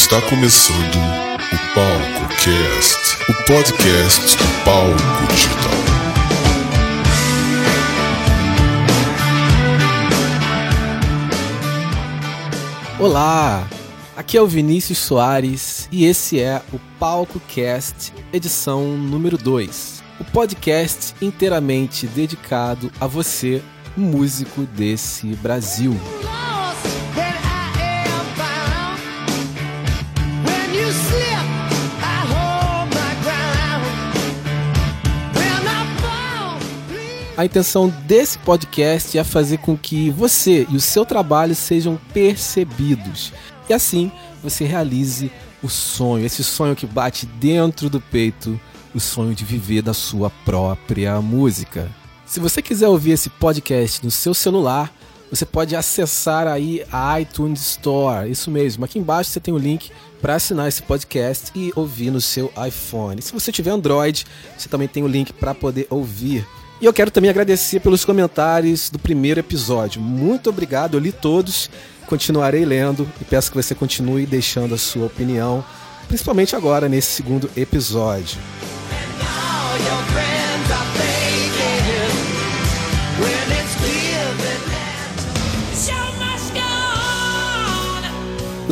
Está começando o Palco Cast, o podcast do Palco Digital. Olá, aqui é o Vinícius Soares e esse é o Palco Cast, edição número 2. O podcast inteiramente dedicado a você, músico desse Brasil. A intenção desse podcast é fazer com que você e o seu trabalho sejam percebidos. E assim você realize o sonho, esse sonho que bate dentro do peito, o sonho de viver da sua própria música. Se você quiser ouvir esse podcast no seu celular, você pode acessar aí a iTunes Store. Isso mesmo, aqui embaixo você tem o link para assinar esse podcast e ouvir no seu iPhone. Se você tiver Android, você também tem o link para poder ouvir e eu quero também agradecer pelos comentários do primeiro episódio. Muito obrigado, eu li todos, continuarei lendo e peço que você continue deixando a sua opinião, principalmente agora nesse segundo episódio.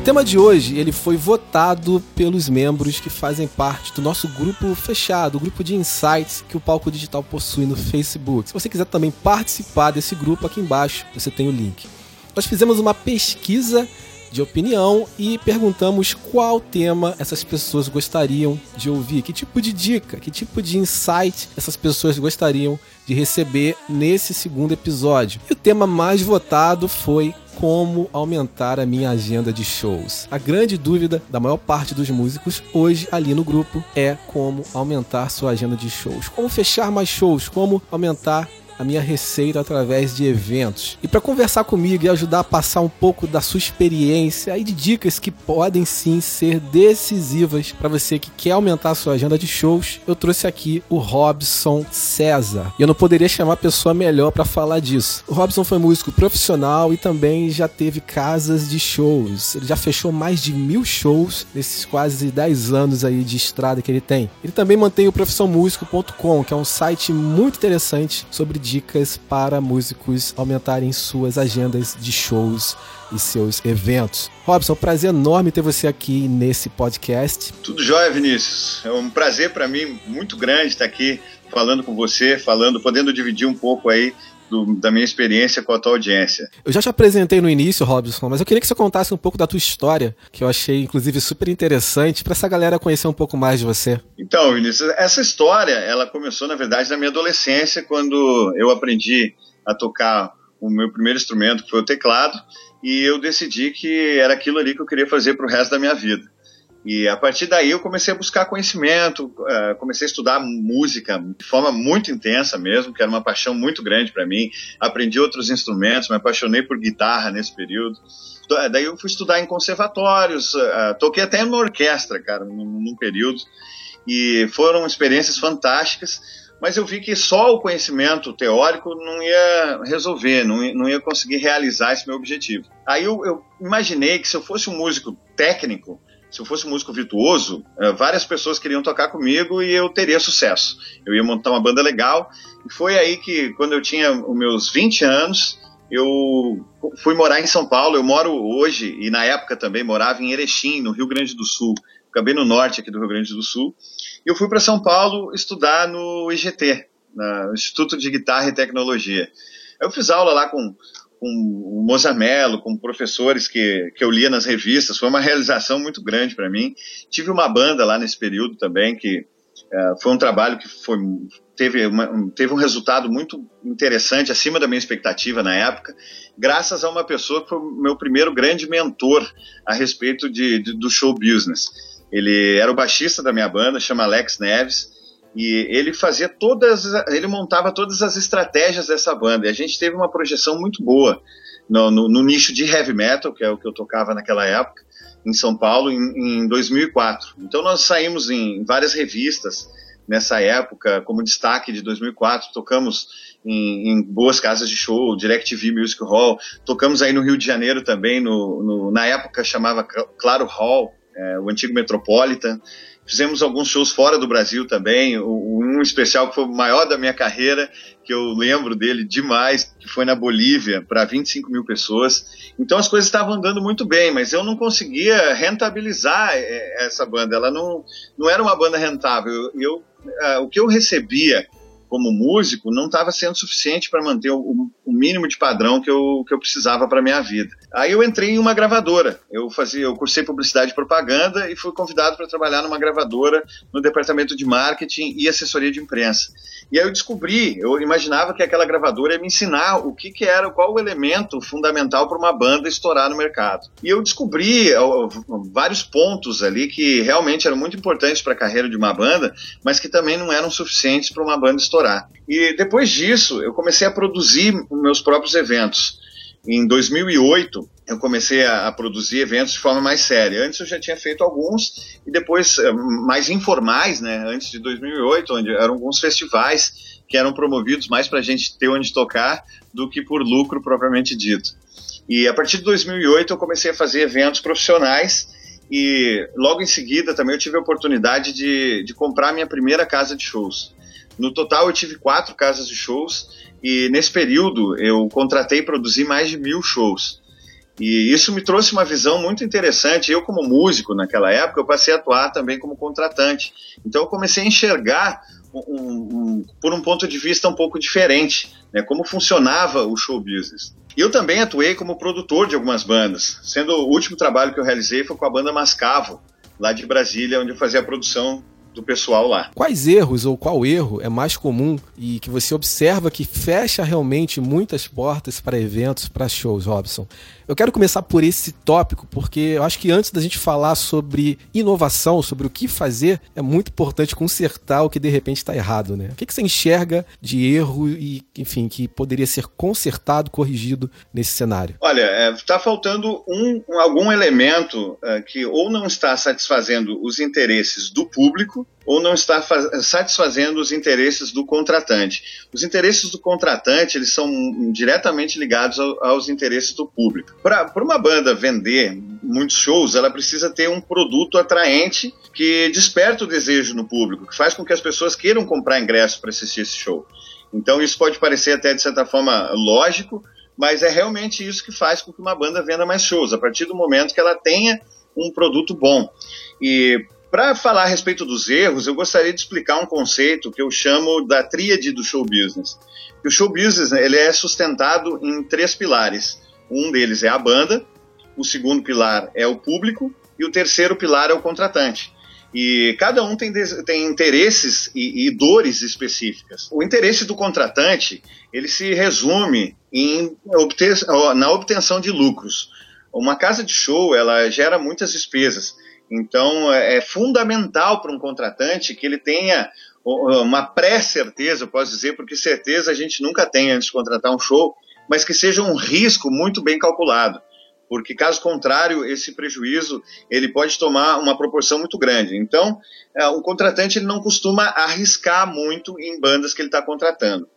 Tema de hoje ele foi votado pelos membros que fazem parte do nosso grupo fechado, o grupo de insights que o Palco Digital possui no Facebook. Se você quiser também participar desse grupo, aqui embaixo você tem o link. Nós fizemos uma pesquisa de opinião e perguntamos qual tema essas pessoas gostariam de ouvir, que tipo de dica, que tipo de insight essas pessoas gostariam de receber nesse segundo episódio. E o tema mais votado foi como aumentar a minha agenda de shows. A grande dúvida da maior parte dos músicos hoje ali no grupo é como aumentar sua agenda de shows, como fechar mais shows, como aumentar a minha receita através de eventos. E para conversar comigo e ajudar a passar um pouco da sua experiência e de dicas que podem sim ser decisivas para você que quer aumentar a sua agenda de shows, eu trouxe aqui o Robson César. E eu não poderia chamar pessoa melhor para falar disso. O Robson foi músico profissional e também já teve casas de shows. Ele já fechou mais de mil shows nesses quase 10 anos aí de estrada que ele tem. Ele também mantém o profissãomusico.com, que é um site muito interessante sobre dicas para músicos aumentarem suas agendas de shows e seus eventos. Robson, é prazer enorme ter você aqui nesse podcast. Tudo jóia, Vinícius. É um prazer para mim muito grande estar aqui falando com você, falando, podendo dividir um pouco aí do, da minha experiência com a tua audiência. Eu já te apresentei no início, Robson, mas eu queria que você contasse um pouco da tua história, que eu achei, inclusive, super interessante, para essa galera conhecer um pouco mais de você. Então, Vinícius, essa história, ela começou, na verdade, na minha adolescência, quando eu aprendi a tocar o meu primeiro instrumento, que foi o teclado, e eu decidi que era aquilo ali que eu queria fazer para o resto da minha vida. E a partir daí eu comecei a buscar conhecimento, uh, comecei a estudar música de forma muito intensa mesmo, que era uma paixão muito grande para mim. Aprendi outros instrumentos, me apaixonei por guitarra nesse período. Daí eu fui estudar em conservatórios, uh, toquei até numa orquestra, cara, num período. E foram experiências fantásticas, mas eu vi que só o conhecimento teórico não ia resolver, não ia, não ia conseguir realizar esse meu objetivo. Aí eu, eu imaginei que se eu fosse um músico técnico, se eu fosse um músico virtuoso, eh, várias pessoas queriam tocar comigo e eu teria sucesso. Eu ia montar uma banda legal. E foi aí que, quando eu tinha os meus 20 anos, eu fui morar em São Paulo. Eu moro hoje, e na época também morava em Erechim, no Rio Grande do Sul. Acabei no norte aqui do Rio Grande do Sul. E eu fui para São Paulo estudar no IGT, no Instituto de Guitarra e Tecnologia. Eu fiz aula lá com com o Mozamelo, com professores que, que eu lia nas revistas, foi uma realização muito grande para mim. Tive uma banda lá nesse período também, que uh, foi um trabalho que foi, teve, uma, um, teve um resultado muito interessante, acima da minha expectativa na época, graças a uma pessoa que foi meu primeiro grande mentor a respeito de, de do show business. Ele era o baixista da minha banda, chama Alex Neves, e ele fazia todas, ele montava todas as estratégias dessa banda. E a gente teve uma projeção muito boa no, no, no nicho de heavy metal, que é o que eu tocava naquela época, em São Paulo, em, em 2004. Então nós saímos em várias revistas nessa época, como destaque de 2004, tocamos em, em, boas casas de show, DirecTV Music Hall, tocamos aí no Rio de Janeiro também, no, no na época chamava Claro Hall, é, o antigo Metropolitan. Fizemos alguns shows fora do Brasil também, um especial que foi o maior da minha carreira, que eu lembro dele demais, que foi na Bolívia, para 25 mil pessoas. Então as coisas estavam andando muito bem, mas eu não conseguia rentabilizar é, essa banda. Ela não, não era uma banda rentável. Eu, uh, o que eu recebia como músico não estava sendo suficiente para manter o, o, mínimo de padrão que eu, que eu precisava para minha vida. Aí eu entrei em uma gravadora. Eu fazia, eu cursei publicidade e propaganda e fui convidado para trabalhar numa gravadora no departamento de marketing e assessoria de imprensa. E aí eu descobri, eu imaginava que aquela gravadora ia me ensinar o que, que era, qual o elemento fundamental para uma banda estourar no mercado. E eu descobri vários pontos ali que realmente eram muito importantes para a carreira de uma banda, mas que também não eram suficientes para uma banda estourar. E depois disso, eu comecei a produzir meus próprios eventos. Em 2008, eu comecei a, a, produzir eventos de forma mais séria. Antes eu já tinha feito alguns e depois eh, mais informais, né? Antes de 2008, onde eram alguns festivais que eram promovidos mais para a gente ter onde tocar do que por lucro propriamente dito. E a partir de 2008 eu comecei a fazer eventos profissionais e logo em seguida também eu tive a oportunidade de, de comprar minha primeira casa de shows. No total eu tive quatro casas de shows e nesse período eu contratei e produzi mais de mil shows. E isso me trouxe uma visão muito interessante. Eu, como músico naquela época, eu passei a atuar também como contratante. Então, eu comecei a enxergar um, um, por um ponto de vista um pouco diferente, né, como funcionava o show business. Eu também atuei como produtor de algumas bandas, sendo o último trabalho que eu realizei foi com a banda Mascavo, lá de Brasília, onde eu fazia a produção do pessoal lá. Quais erros ou qual erro é mais comum e que você observa que fecha realmente muitas portas para eventos, para shows, Robson? Eu quero começar por esse tópico, porque eu acho que antes da gente falar sobre inovação, sobre o que fazer, é muito importante consertar o que de repente está errado, né? O que, que você enxerga de erro e, enfim, que poderia ser consertado, corrigido nesse cenário? Olha, está é, faltando um, algum elemento é, que ou não está satisfazendo os interesses do público, ou não está satisfazendo os interesses do contratante. Os interesses do contratante eles são diretamente ligados ao, aos interesses do público. Para uma banda vender muitos shows, ela precisa ter um produto atraente que desperta o desejo no público, que faz com que as pessoas queiram comprar ingresso para assistir esse show. Então isso pode parecer até de certa forma lógico, mas é realmente isso que faz com que uma banda venda mais shows, a partir do momento que ela tenha um produto bom. E para falar a respeito dos erros, eu gostaria de explicar um conceito que eu chamo da tríade do show business. O show business ele é sustentado em três pilares. Um deles é a banda, o segundo pilar é o público e o terceiro pilar é o contratante. E cada um tem, tem interesses e, e, dores específicas. O interesse do contratante ele se resume em obter, na obtenção de lucros. Uma casa de show ela gera muitas despesas então, é, é fundamental para um contratante que ele tenha uma pré-certeza, posso dizer, porque certeza a gente nunca tem antes de contratar um show, mas que seja um risco muito bem calculado, porque caso contrário, esse prejuízo ele pode tomar uma proporção muito grande. Então, é, o contratante ele não costuma arriscar muito em bandas que ele está contratando.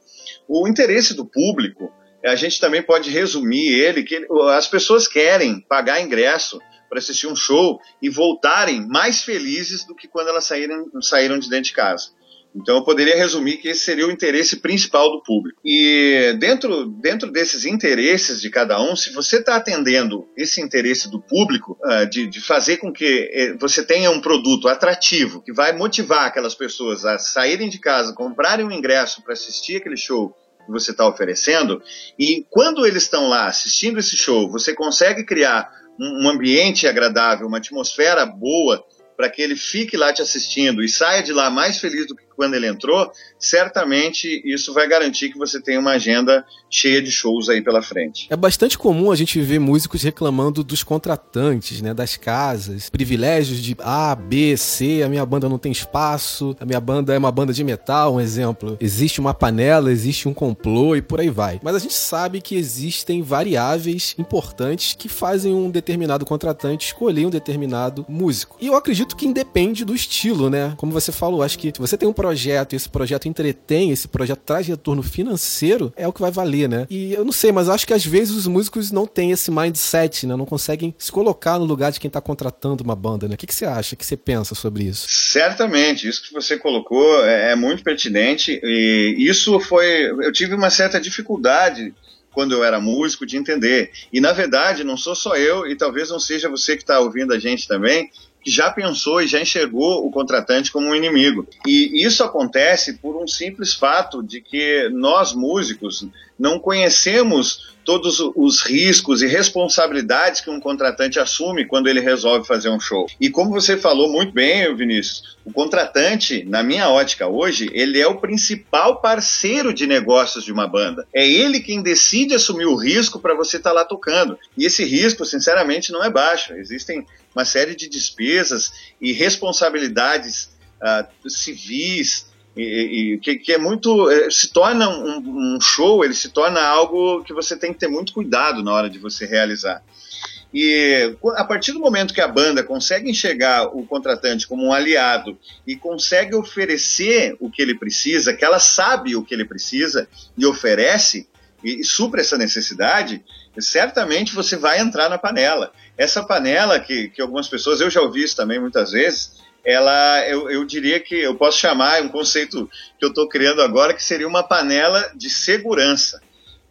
O interesse do público, a gente também pode resumir ele que as pessoas querem pagar ingresso para assistir um show e voltarem mais felizes do que quando elas saíram, saíram de dentro de casa. Então eu poderia resumir que esse seria o interesse principal do público. E dentro, dentro desses interesses de cada um, se você está atendendo esse interesse do público, uh, de, de, fazer com que eh, você tenha um produto atrativo, que vai motivar aquelas pessoas a saírem de casa, comprarem um ingresso para assistir aquele show que você está oferecendo, e quando eles estão lá assistindo esse show, você consegue criar um ambiente agradável, uma atmosfera boa para que ele fique lá te assistindo e saia de lá mais feliz do que quando ele entrou, certamente isso vai garantir que você tenha uma agenda cheia de shows aí pela frente. É bastante comum a gente ver músicos reclamando dos contratantes, né, das casas, privilégios de A, B, C, a minha banda não tem espaço, a minha banda é uma banda de metal, um exemplo. Existe uma panela, existe um complô e por aí vai. Mas a gente sabe que existem variáveis importantes que fazem um determinado contratante escolher um determinado músico. E eu acredito que independe do estilo, né? Como você falou, acho que se você tem um projeto, esse projeto entretém, esse projeto traz retorno financeiro, é o que vai valer, né? E eu não sei, mas acho que às vezes os músicos não têm esse mindset, né? Não conseguem se colocar no lugar de quem tá contratando uma banda, né? O que, que você acha? O que você pensa sobre isso? Certamente, isso que você colocou é, é muito pertinente e isso foi. Eu tive uma certa dificuldade quando eu era músico de entender. E na verdade, não sou só eu, e talvez não seja você que está ouvindo a gente também, que já pensou e já enxergou o contratante como um inimigo. E isso acontece por um simples fato de que nós músicos não conhecemos todos os riscos e responsabilidades que um contratante assume quando ele resolve fazer um show. E como você falou muito bem, Vinícius, o contratante, na minha ótica hoje, ele é o principal parceiro de negócios de uma banda. É ele quem decide assumir o risco para você estar tá lá tocando. E esse risco, sinceramente, não é baixo. Existem uma série de despesas e responsabilidades uh, civis e, e que, que, é muito é, se torna um, um, show ele se torna algo que você tem que ter muito cuidado na hora de você realizar e a partir do momento que a banda consegue enxergar o contratante como um aliado e consegue oferecer o que ele precisa, que ela sabe o que ele precisa e oferece e, e supra essa necessidade, certamente você vai entrar na panela. Essa panela que, que algumas pessoas, eu já ouvi isso também muitas vezes, ela, eu, eu diria que eu posso chamar, é um conceito que eu estou criando agora, que seria uma panela de segurança.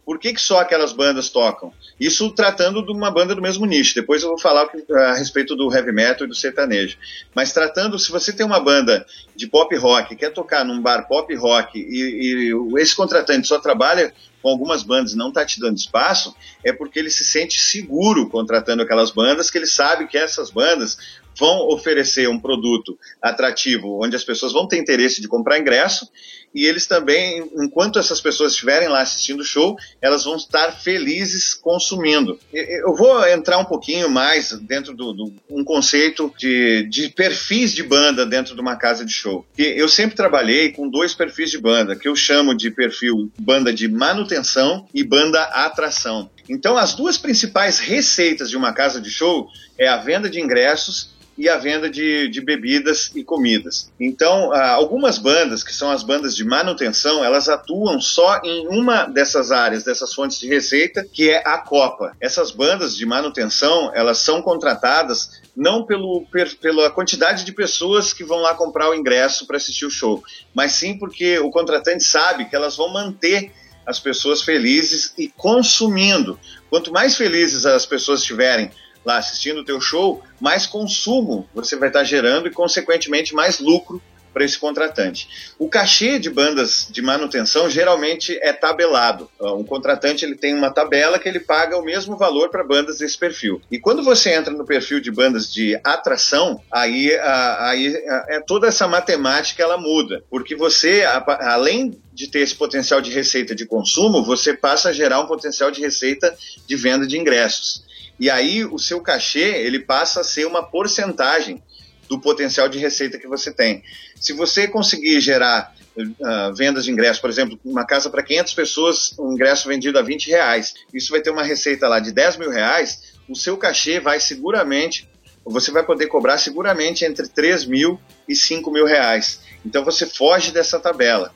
Por que, que só aquelas bandas tocam? Isso tratando de uma banda do mesmo nicho. Depois eu vou falar a respeito do heavy metal e do sertanejo. Mas tratando, se você tem uma banda de pop rock, quer tocar num bar pop rock e, e esse contratante só trabalha com algumas bandas não está te dando espaço, é porque ele se sente seguro contratando aquelas bandas, que ele sabe que essas bandas vão oferecer um produto atrativo, onde as pessoas vão ter interesse de comprar ingresso, e eles também, enquanto essas pessoas estiverem lá assistindo o show, elas vão estar felizes consumindo. Eu vou entrar um pouquinho mais dentro do, do um conceito de, de perfis de banda dentro de uma casa de show. Eu sempre trabalhei com dois perfis de banda, que eu chamo de perfil banda de manutenção e banda atração. Então, as duas principais receitas de uma casa de show é a venda de ingressos e a venda de, de bebidas e comidas. Então, ah, algumas bandas, que são as bandas de manutenção, elas atuam só em uma dessas áreas, dessas fontes de receita, que é a Copa. Essas bandas de manutenção, elas são contratadas não pelo, per, pela quantidade de pessoas que vão lá comprar o ingresso para assistir o show, mas sim porque o contratante sabe que elas vão manter as pessoas felizes e consumindo. Quanto mais felizes as pessoas estiverem lá assistindo o teu show, mais consumo você vai estar gerando e, consequentemente, mais lucro para esse contratante. O cachê de bandas de manutenção geralmente é tabelado. Um contratante ele tem uma tabela que ele paga o mesmo valor para bandas desse perfil. E quando você entra no perfil de bandas de atração, aí, aí é toda essa matemática ela muda, porque você além de ter esse potencial de receita de consumo, você passa a gerar um potencial de receita de venda de ingressos. E aí o seu cachê ele passa a ser uma porcentagem do potencial de receita que você tem. Se você conseguir gerar uh, vendas de ingresso, por exemplo, uma casa para 500 pessoas, um ingresso vendido a 20 reais, isso vai ter uma receita lá de 10 mil reais, o seu cachê vai seguramente, você vai poder cobrar seguramente entre 3 mil e 5 mil reais. Então você foge dessa tabela.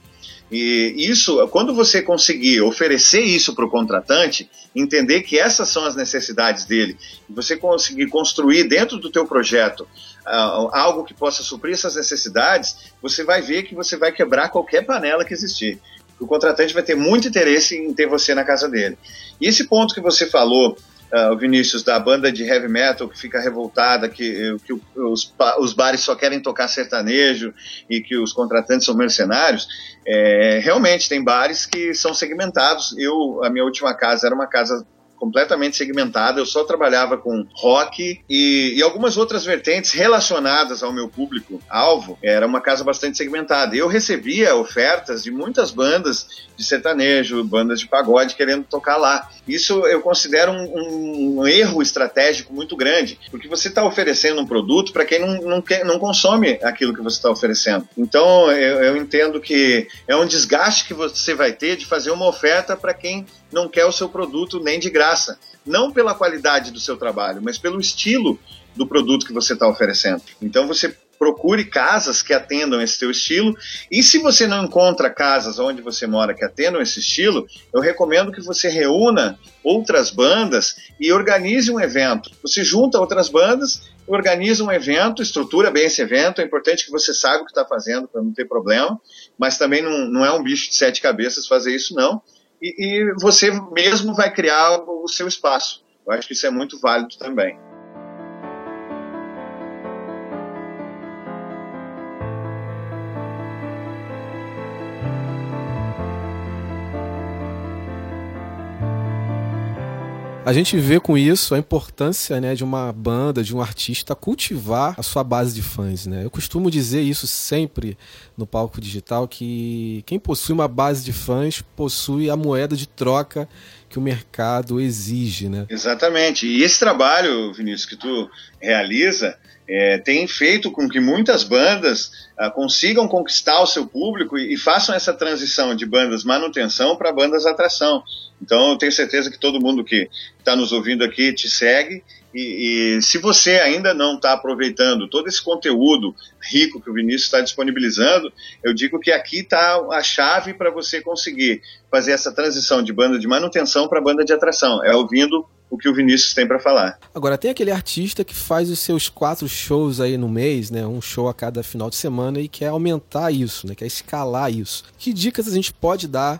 E isso, quando você conseguir oferecer isso para o contratante, entender que essas são as necessidades dele, e você conseguir construir dentro do teu projeto uh, algo que possa suprir essas necessidades, você vai ver que você vai quebrar qualquer panela que existir. O contratante vai ter muito interesse em ter você na casa dele. E esse ponto que você falou uh, Vinícius, da banda de heavy metal que fica revoltada, que, que os, os bares só querem tocar sertanejo e que os contratantes são mercenários, é, realmente tem bares que são segmentados. Eu, a minha última casa era uma casa completamente segmentada. Eu só trabalhava com rock e, e, algumas outras vertentes relacionadas ao meu público-alvo. Era uma casa bastante segmentada. Eu recebia ofertas de muitas bandas de sertanejo, bandas de pagode querendo tocar lá. Isso eu considero um, um erro estratégico muito grande, porque você está oferecendo um produto para quem não, não, quer, não consome aquilo que você está oferecendo. Então eu, eu entendo que é um desgaste que você vai ter de fazer uma oferta para quem não quer o seu produto nem de graça. Não pela qualidade do seu trabalho, mas pelo estilo do produto que você está oferecendo. Então você procure casas que atendam esse teu estilo. E se você não encontra casas onde você mora que atendam esse estilo, eu recomendo que você reúna outras bandas e organize um evento. Você junta outras bandas, organiza um evento, estrutura bem esse evento. É importante que você saiba o que está fazendo para não ter problema, mas também não, não é um bicho de sete cabeças fazer isso, não. E, e você mesmo vai criar o seu espaço. Eu acho que isso é muito válido também. A gente vê com isso a importância né, de uma banda, de um artista cultivar a sua base de fãs. Né? Eu costumo dizer isso sempre no palco digital, que quem possui uma base de fãs possui a moeda de troca que o mercado exige. Né? Exatamente. E esse trabalho, Vinícius, que tu realiza, é, tem feito com que muitas bandas ah, consigam conquistar o seu público e, e, façam essa transição de bandas manutenção para bandas atração. Então, eu tenho certeza que todo mundo que está nos ouvindo aqui te segue. E, e se você ainda não está aproveitando todo esse conteúdo rico que o Vinícius está disponibilizando, eu digo que aqui está a chave para você conseguir fazer essa transição de banda de manutenção para banda de atração. É ouvindo o que o Vinícius tem para falar. Agora, tem aquele artista que faz os seus quatro shows aí no mês, né? Um show a cada final de semana e quer aumentar isso, né? Quer escalar isso. Que dicas a gente pode dar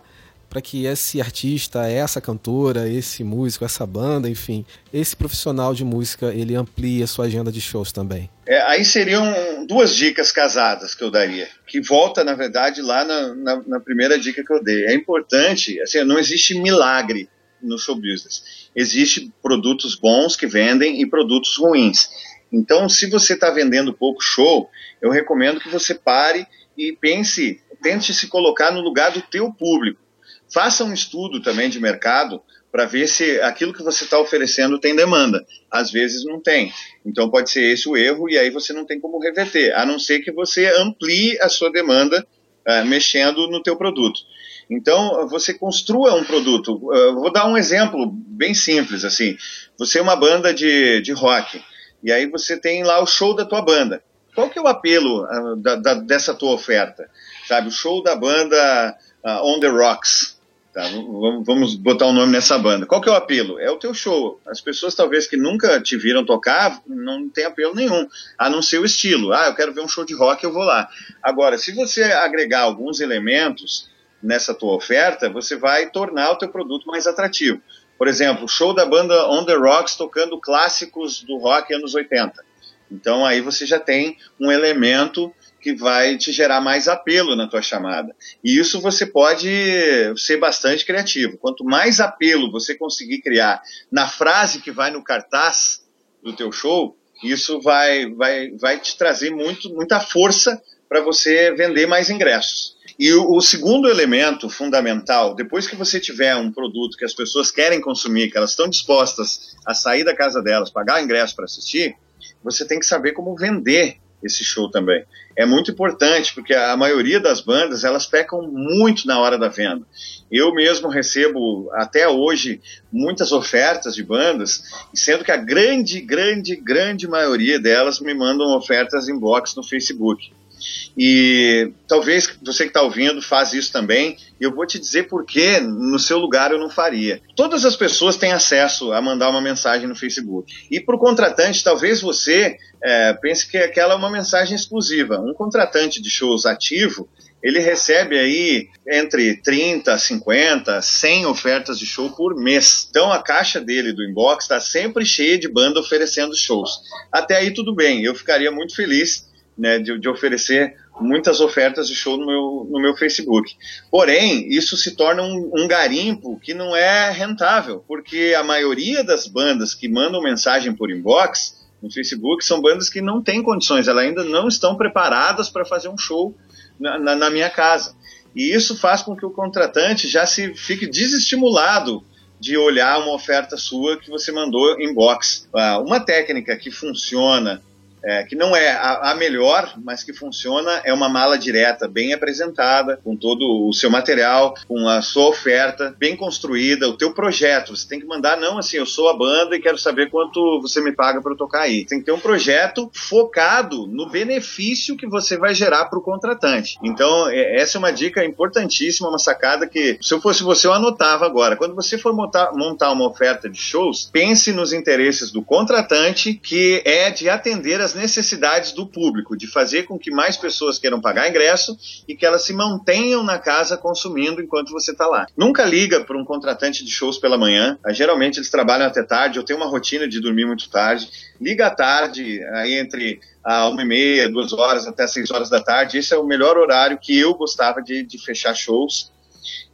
para que esse artista, essa cantora, esse músico, essa banda, enfim, esse profissional de música, ele amplie a sua agenda de shows também? É, aí seriam duas dicas casadas que eu daria, que volta, na verdade, lá na, na, na primeira dica que eu dei. É importante, assim, não existe milagre no show business. Existem produtos bons que vendem e produtos ruins. Então, se você está vendendo pouco show, eu recomendo que você pare e pense, tente se colocar no lugar do teu público. Faça um estudo também de mercado para ver se aquilo que você está oferecendo tem demanda. Às vezes não tem. Então pode ser esse o erro e aí você não tem como reverter, a não ser que você amplie a sua demanda uh, mexendo no teu produto. Então, você construa um produto. Uh, vou dar um exemplo bem simples, assim. Você é uma banda de, de rock, e aí você tem lá o show da tua banda. Qual que é o apelo uh, da, da, dessa tua oferta? Sabe, o show da banda uh, On The Rocks. Tá, vamos botar um nome nessa banda. Qual que é o apelo? É o teu show. As pessoas talvez que nunca te viram tocar não tem apelo nenhum, a não ser o estilo. Ah, eu quero ver um show de rock, eu vou lá. Agora, se você agregar alguns elementos nessa tua oferta, você vai tornar o teu produto mais atrativo. Por exemplo, show da banda On The Rocks tocando clássicos do rock anos 80. Então aí você já tem um elemento que vai te gerar mais apelo na tua chamada. E isso você pode ser bastante criativo. Quanto mais apelo você conseguir criar na frase que vai no cartaz do teu show, isso vai, vai, vai te trazer muito, muita força para você vender mais ingressos. E o, o, segundo elemento fundamental, depois que você tiver um produto que as pessoas querem consumir, que elas estão dispostas a sair da casa delas, pagar ingresso para assistir, você tem que saber como vender esse show também. É muito importante, porque a maioria das bandas, elas pecam muito na hora da venda. Eu mesmo recebo, até hoje, muitas ofertas de bandas, sendo que a grande, grande, grande maioria delas me mandam ofertas inbox no Facebook. E talvez você que está ouvindo faz isso também, e eu vou te dizer por que no seu lugar eu não faria. Todas as pessoas têm acesso a mandar uma mensagem no Facebook. E para o contratante, talvez você é, pense que aquela é uma mensagem exclusiva. Um contratante de shows ativo, ele recebe aí entre 30, 50, 100 ofertas de show por mês. Então a caixa dele do inbox está sempre cheia de banda oferecendo shows. Até aí tudo bem, eu ficaria muito feliz né, de, de, oferecer muitas ofertas de show no meu, no meu Facebook. Porém, isso se torna um, um, garimpo que não é rentável, porque a maioria das bandas que mandam mensagem por inbox no Facebook são bandas que não têm condições, elas ainda não estão preparadas para fazer um show na, na, na minha casa. E isso faz com que o contratante já se fique desestimulado de olhar uma oferta sua que você mandou inbox. Ah, uma técnica que funciona é, que não é a, a, melhor, mas que funciona, é uma mala direta, bem apresentada, com todo o seu material, com a sua oferta, bem construída, o teu projeto. Você tem que mandar, não assim, eu sou a banda e quero saber quanto você me paga para eu tocar aí. Tem que ter um projeto focado no benefício que você vai gerar para o contratante. Então, é, essa é uma dica importantíssima, uma sacada que, se eu fosse você, eu anotava agora. Quando você for montar, montar uma oferta de shows, pense nos interesses do contratante, que é de atender as necessidades do público, de fazer com que mais pessoas queiram pagar ingresso e que elas se mantenham na casa consumindo enquanto você está lá. Nunca liga para um contratante de shows pela manhã. Ah, geralmente eles trabalham até tarde. Eu tenho uma rotina de dormir muito tarde. Liga à tarde, aí entre a uma e meia, duas horas até seis horas da tarde. Esse é o melhor horário que eu gostava de, de fechar shows.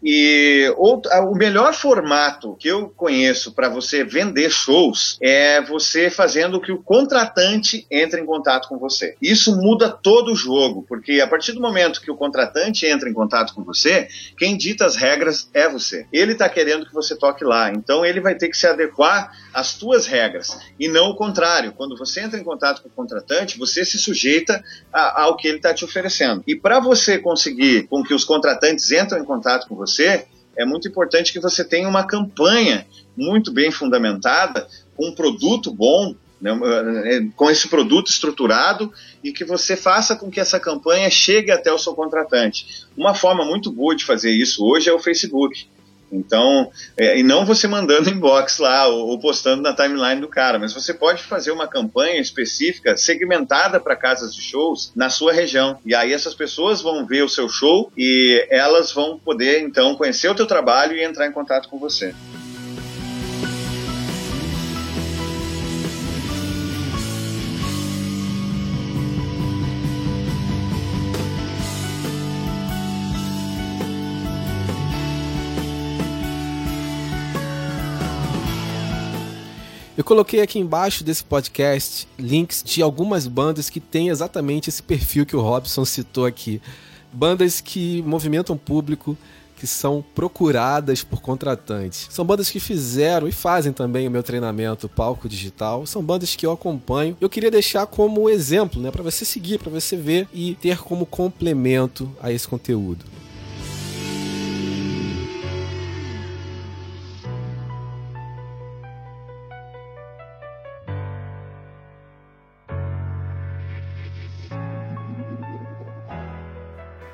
E outro, o melhor formato que eu conheço para você vender shows é você fazendo que o contratante entre em contato com você. Isso muda todo o jogo, porque a partir do momento que o contratante entra em contato com você, quem dita as regras é você. Ele está querendo que você toque lá, então ele vai ter que se adequar às tuas regras e não o contrário. Quando você entra em contato com o contratante, você se sujeita a, ao que ele está te oferecendo. E para você conseguir com que os contratantes entrem em contato com você você, é muito importante que você tenha uma campanha muito bem fundamentada, com um produto bom, né, é, com esse produto estruturado e que você faça com que essa campanha chegue até o seu contratante. Uma forma muito boa de fazer isso hoje é o Facebook. Então, é, e não você mandando inbox lá ou, ou, postando na timeline do cara, mas você pode fazer uma campanha específica, segmentada para casas de shows na sua região. E aí essas pessoas vão ver o seu show e elas vão poder então conhecer o teu trabalho e entrar em contato com você. Coloquei aqui embaixo desse podcast links de algumas bandas que têm exatamente esse perfil que o Robson citou aqui. Bandas que movimentam público, que são procuradas por contratantes. São bandas que fizeram e fazem também o meu treinamento palco digital. São bandas que eu acompanho. Eu queria deixar como exemplo, né, para você seguir, para você ver e ter como complemento a esse conteúdo.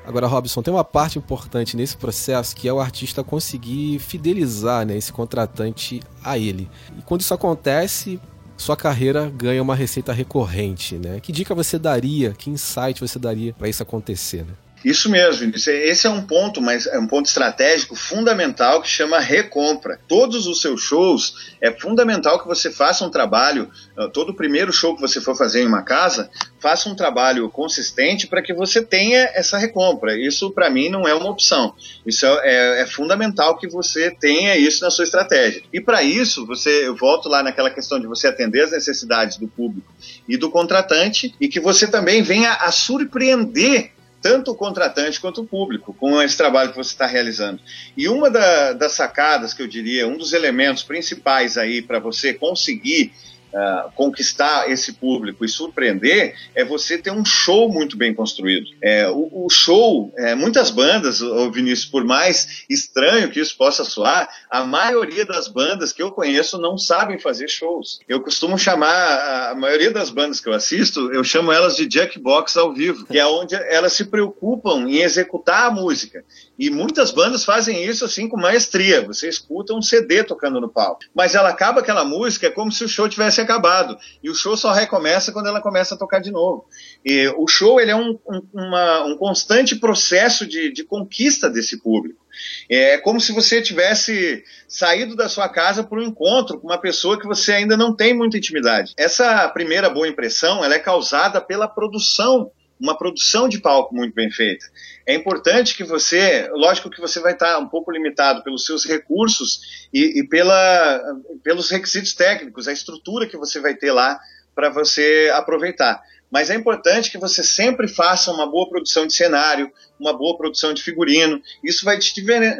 Agora, Robson, tem uma parte importante nesse processo que é o artista conseguir fidelizar né, esse contratante a ele. E quando isso acontece, sua carreira ganha uma receita recorrente, né? Que dica você daria, que insight você daria para isso acontecer, né? Isso mesmo, esse é um ponto, mas é um ponto estratégico fundamental que chama recompra. Todos os seus shows é fundamental que você faça um trabalho, ah, todo o primeiro show que você for fazer em uma casa, faça um trabalho consistente para que você tenha essa recompra. Isso para mim não é uma opção. Isso é, é, é, fundamental que você tenha isso na sua estratégia. E para isso, você, eu volto lá naquela questão de você atender as necessidades do público e do contratante e que você também venha a surpreender tanto o contratante quanto o público com esse trabalho que você está realizando. E uma da, das sacadas que eu diria, um dos elementos principais aí para você conseguir uh, conquistar esse público e surpreender é você ter um show muito bem construído. É, o, o, show, é, muitas bandas, o Vinícius, por mais estranho que isso possa soar, a maioria das bandas que eu conheço não sabem fazer shows. Eu costumo chamar a maioria das bandas que eu assisto, eu chamo elas de jackbox ao vivo, que é onde elas se preocupam em executar a música. E muitas bandas fazem isso assim com maestria. Você escuta um CD tocando no palco, mas ela acaba aquela música é como se o show tivesse acabado. E o show só recomeça quando ela começa a tocar de novo. E o show ele é um, um, uma, um constante processo de, de conquista desse público. É como se você tivesse saído da sua casa para um encontro com uma pessoa que você ainda não tem muita intimidade. Essa primeira boa impressão ela é causada pela produção uma produção de palco muito bem feita. É importante que você, lógico que você vai estar um pouco limitado pelos seus recursos e, e pela, pelos requisitos técnicos, a estrutura que você vai ter lá para você aproveitar. Mas é importante que você sempre faça uma boa produção de cenário, uma boa produção de figurino. Isso vai te,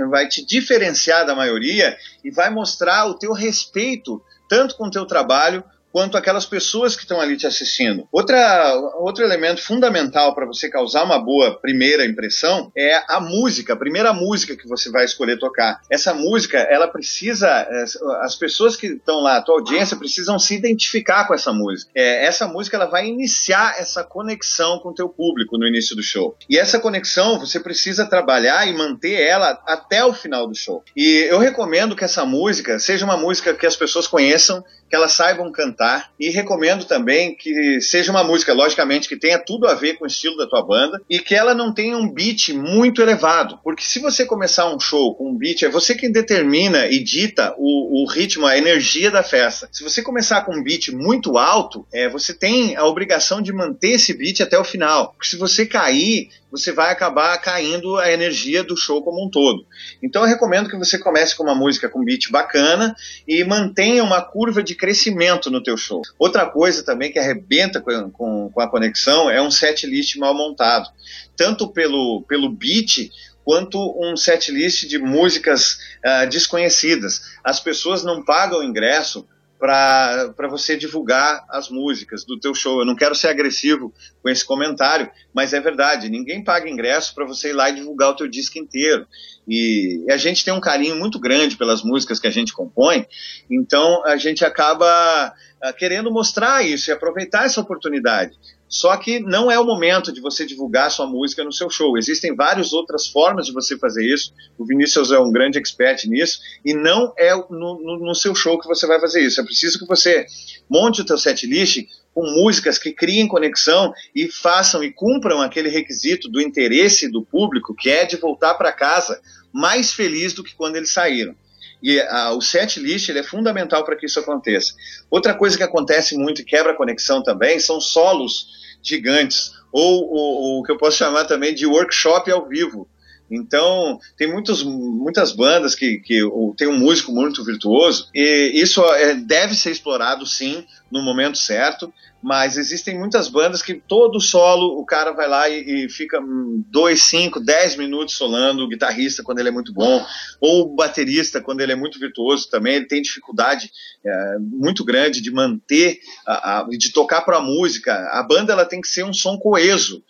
vai te diferenciar da maioria e vai mostrar o teu respeito tanto com o teu trabalho quanto aquelas pessoas que estão ali te assistindo. Outra, outro elemento fundamental para você causar uma boa primeira impressão é a música, a primeira música que você vai escolher tocar. Essa música, ela precisa, é, as pessoas que estão lá, a tua audiência, precisam se identificar com essa música. É, essa música, ela vai iniciar essa conexão com o teu público no início do show. E essa conexão, você precisa trabalhar e manter ela até o final do show. E eu recomendo que essa música seja uma música que as pessoas conheçam, que elas saibam cantar. E recomendo também que seja uma música, logicamente, que tenha tudo a ver com o estilo da tua banda e que ela não tenha um beat muito elevado, porque se você começar um show com um beat, é você quem determina e dita o, o ritmo, a energia da festa. Se você começar com um beat muito alto, é, você tem a obrigação de manter esse beat até o final, porque se você cair, você vai acabar caindo a energia do show como um todo. Então eu recomendo que você comece com uma música com beat bacana e mantenha uma curva de crescimento no teu show. Outra coisa também que arrebenta com, com, com a conexão é um set list mal montado, tanto pelo, pelo beat quanto um set list de músicas uh, desconhecidas. As pessoas não pagam ingresso para você divulgar as músicas do teu show. Eu não quero ser agressivo com esse comentário, mas é verdade, ninguém paga ingresso para você ir lá e divulgar o teu disco inteiro. E, a gente tem um carinho muito grande pelas músicas que a gente compõe, então a gente acaba uh, querendo mostrar isso e aproveitar essa oportunidade. Só que não é o momento de você divulgar sua música no seu show. Existem várias outras formas de você fazer isso. O Vinícius é um grande expert nisso. E não é no, no, no seu show que você vai fazer isso. É preciso que você monte o teu set list com músicas que criem conexão e façam e cumpram aquele requisito do interesse do público, que é de voltar para casa mais feliz do que quando eles saíram. E a, o set list ele é fundamental para que isso aconteça. Outra coisa que acontece muito e quebra conexão também são solos gigantes, ou o que eu posso chamar também de workshop ao vivo. Então, tem muitos, muitas bandas que, que tem um músico muito virtuoso, e isso é, deve ser explorado sim no momento certo, mas existem muitas bandas que todo solo o cara vai lá e, e fica 2, 5, 10 minutos solando, o guitarrista quando ele é muito bom, ou o baterista quando ele é muito virtuoso também, ele tem dificuldade é, muito grande de manter, a, a, de tocar para a música. A banda ela tem que ser um som coeso,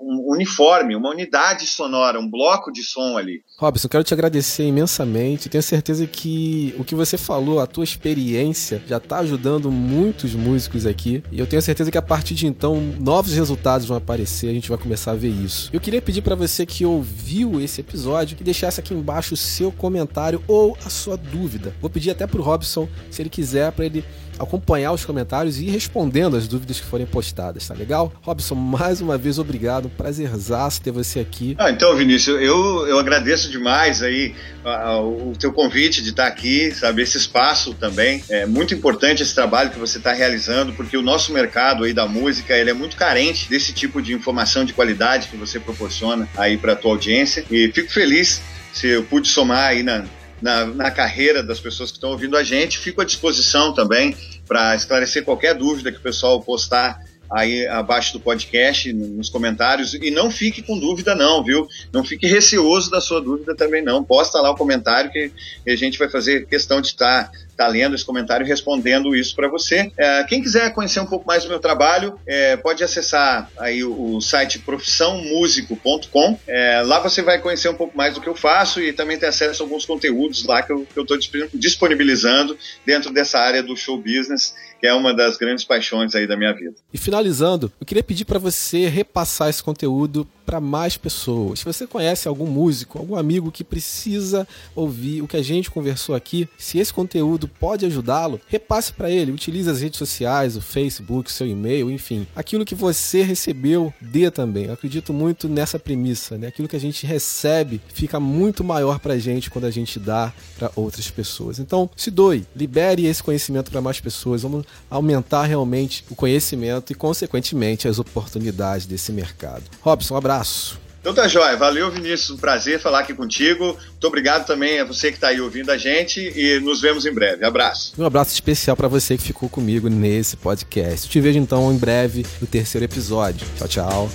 um uniforme, uma unidade sonora, um bloco de som ali. Robson, quero te agradecer imensamente. Tenho certeza que o que você falou, a tua experiência, já está ajudando muitos músicos aqui. E eu tenho certeza que a partir de então, novos resultados vão aparecer, a gente vai começar a ver isso. Eu queria pedir para você que ouviu esse episódio que deixasse aqui embaixo o seu comentário ou a sua dúvida. Vou pedir até pro Robson, se ele quiser, para ele acompanhar os comentários e ir respondendo as dúvidas que forem postadas, tá legal? Robson, mais uma vez, obrigado. Prazerzaço ter você aqui. Ah, então, Vinícius, eu, eu agradeço demais aí uh, o teu convite de estar aqui, sabe, esse espaço também. É muito importante esse trabalho que você está realizando, porque o nosso mercado aí da música, ele é muito carente desse tipo de informação de qualidade que você proporciona aí para a tua audiência. E fico feliz se eu pude somar aí na, na, na carreira das pessoas que estão ouvindo a gente. Fico à disposição também para esclarecer qualquer dúvida que o pessoal postar aí abaixo do podcast, nos comentários. E não fique com dúvida, não, viu? Não fique receoso da sua dúvida também, não. Posta lá o comentário que a gente vai fazer questão de estar tá lendo esse comentário e respondendo isso para você. É, quem quiser conhecer um pouco mais do meu trabalho, é, pode acessar aí o, o site profissãomusico.com. É, lá você vai conhecer um pouco mais do que eu faço e também ter acesso a alguns conteúdos lá que eu estou disponibilizando dentro dessa área do show business, que é uma das grandes paixões aí da minha vida. E finalizando, eu queria pedir para você repassar esse conteúdo para mais pessoas. Se você conhece algum músico, algum amigo que precisa ouvir o que a gente conversou aqui, se esse conteúdo pode ajudá-lo, repasse para ele. Utilize as redes sociais, o Facebook, o seu e-mail, enfim. Aquilo que você recebeu, dê também. Eu acredito muito nessa premissa, né? Aquilo que a gente recebe fica muito maior para a gente quando a gente dá para outras pessoas. Então, se doe, libere esse conhecimento para mais pessoas. Vamos aumentar realmente o conhecimento e, consequentemente, as oportunidades desse mercado. Robson, um abraço. Então tá jóia. Valeu, Vinícius. Um prazer falar aqui contigo. Muito obrigado também a você que está aí ouvindo a gente e nos vemos em breve. Abraço. Um abraço especial para você que ficou comigo nesse podcast. Te vejo então em breve no terceiro episódio. Tchau, tchau.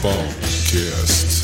Podcast.